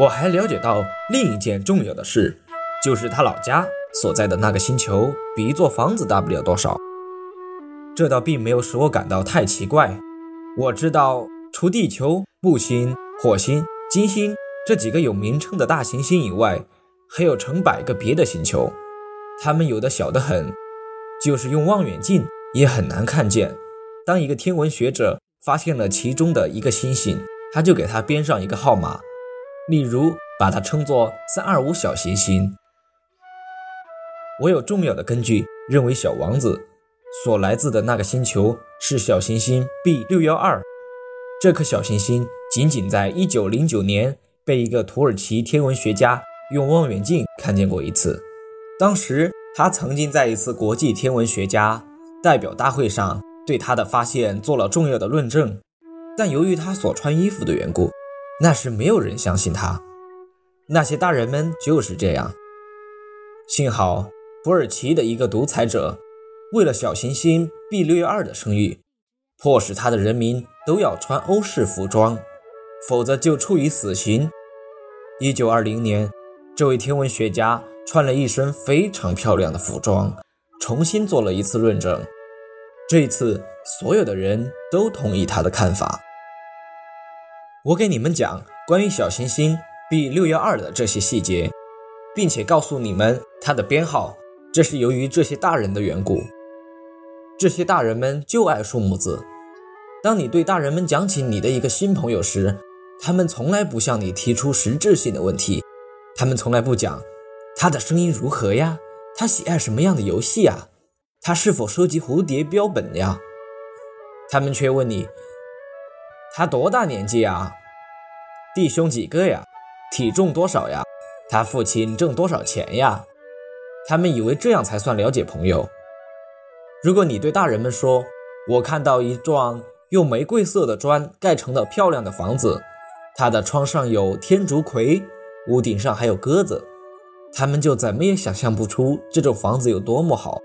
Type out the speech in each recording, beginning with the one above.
我还了解到另一件重要的事，就是他老家所在的那个星球比一座房子大不了多少。这倒并没有使我感到太奇怪。我知道，除地球、木星、火星、金星这几个有名称的大行星以外，还有成百个别的星球，它们有的小得很，就是用望远镜也很难看见。当一个天文学者发现了其中的一个星星，他就给它编上一个号码，例如把它称作三二五小行星。我有重要的根据认为，小王子所来自的那个星球是小行星 B 六幺二。这颗小行星仅仅在一九零九年被一个土耳其天文学家。用望远镜看见过一次，当时他曾经在一次国际天文学家代表大会上对他的发现做了重要的论证，但由于他所穿衣服的缘故，那时没有人相信他。那些大人们就是这样。幸好土耳其的一个独裁者为了小行星 B 六幺二的声誉，迫使他的人民都要穿欧式服装，否则就处以死刑。一九二零年。这位天文学家穿了一身非常漂亮的服装，重新做了一次论证。这一次，所有的人都同意他的看法。我给你们讲关于小行星 B 六幺二的这些细节，并且告诉你们它的编号。这是由于这些大人的缘故。这些大人们就爱数目字。当你对大人们讲起你的一个新朋友时，他们从来不向你提出实质性的问题。他们从来不讲他的声音如何呀，他喜爱什么样的游戏呀，他是否收集蝴蝶标本呀？他们却问你他多大年纪啊？弟兄几个呀？体重多少呀？他父亲挣多少钱呀？他们以为这样才算了解朋友。如果你对大人们说：“我看到一幢用玫瑰色的砖盖成的漂亮的房子，它的窗上有天竺葵。”屋顶上还有鸽子，他们就怎么也想象不出这种房子有多么好。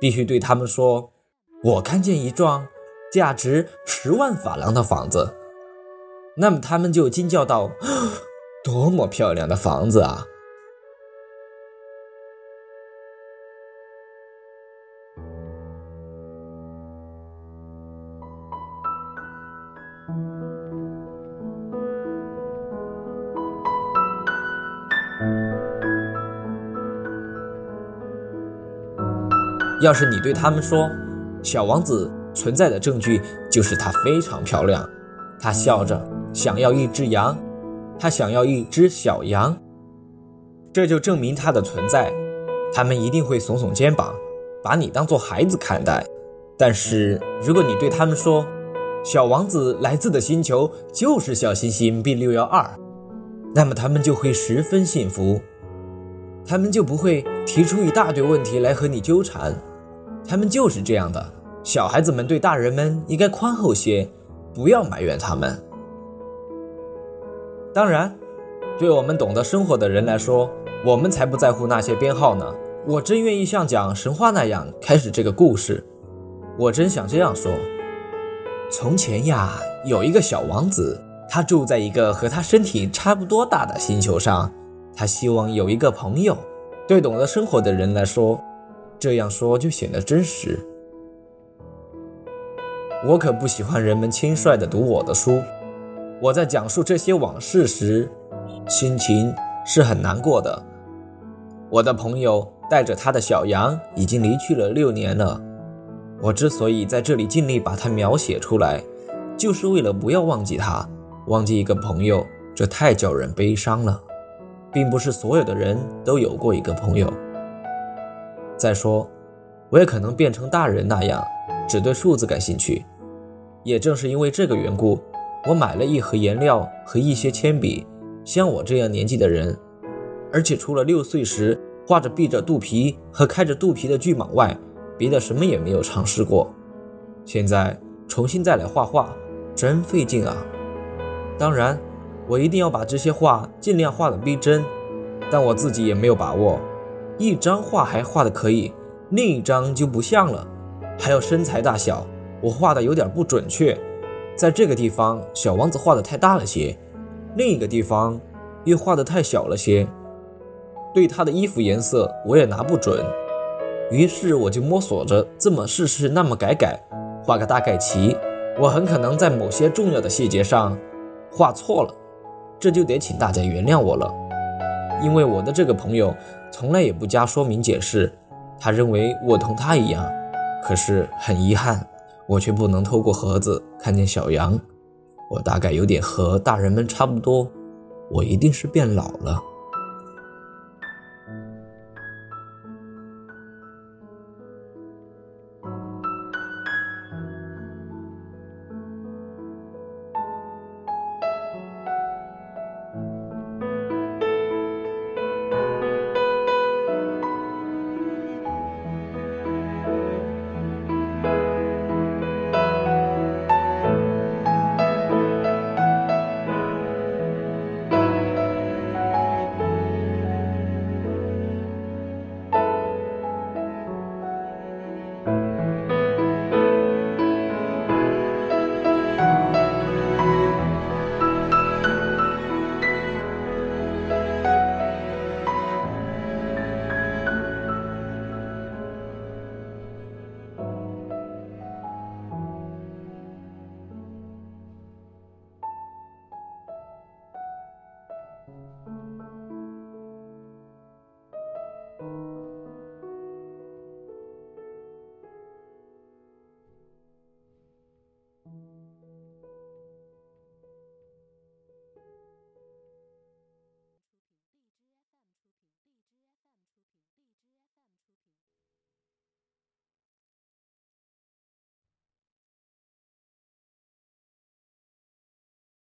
必须对他们说：“我看见一幢价值十万法郎的房子。”那么他们就惊叫道：“ 多么漂亮的房子啊！”要是你对他们说，小王子存在的证据就是她非常漂亮，她笑着想要一只羊，他想要一只小羊，这就证明她的存在。他们一定会耸耸肩膀，把你当做孩子看待。但是如果你对他们说，小王子来自的星球就是小行星 B 六幺二，那么他们就会十分幸福。他们就不会提出一大堆问题来和你纠缠，他们就是这样的。小孩子们对大人们应该宽厚些，不要埋怨他们。当然，对我们懂得生活的人来说，我们才不在乎那些编号呢。我真愿意像讲神话那样开始这个故事。我真想这样说：从前呀，有一个小王子，他住在一个和他身体差不多大的星球上。他希望有一个朋友，对懂得生活的人来说，这样说就显得真实。我可不喜欢人们轻率地读我的书。我在讲述这些往事时，心情是很难过的。我的朋友带着他的小羊已经离去了六年了。我之所以在这里尽力把它描写出来，就是为了不要忘记他，忘记一个朋友，这太叫人悲伤了。并不是所有的人都有过一个朋友。再说，我也可能变成大人那样，只对数字感兴趣。也正是因为这个缘故，我买了一盒颜料和一些铅笔。像我这样年纪的人，而且除了六岁时画着闭着肚皮和开着肚皮的巨蟒外，别的什么也没有尝试过。现在重新再来画画，真费劲啊！当然。我一定要把这些画尽量画的逼真，但我自己也没有把握。一张画还画的可以，另一张就不像了。还有身材大小，我画的有点不准确。在这个地方，小王子画的太大了些；另一个地方，又画的太小了些，对他的衣服颜色我也拿不准。于是我就摸索着这么试试，那么改改，画个大概齐。我很可能在某些重要的细节上画错了，这就得请大家原谅我了。因为我的这个朋友从来也不加说明解释，他认为我同他一样。可是很遗憾，我却不能透过盒子看见小羊。我大概有点和大人们差不多，我一定是变老了。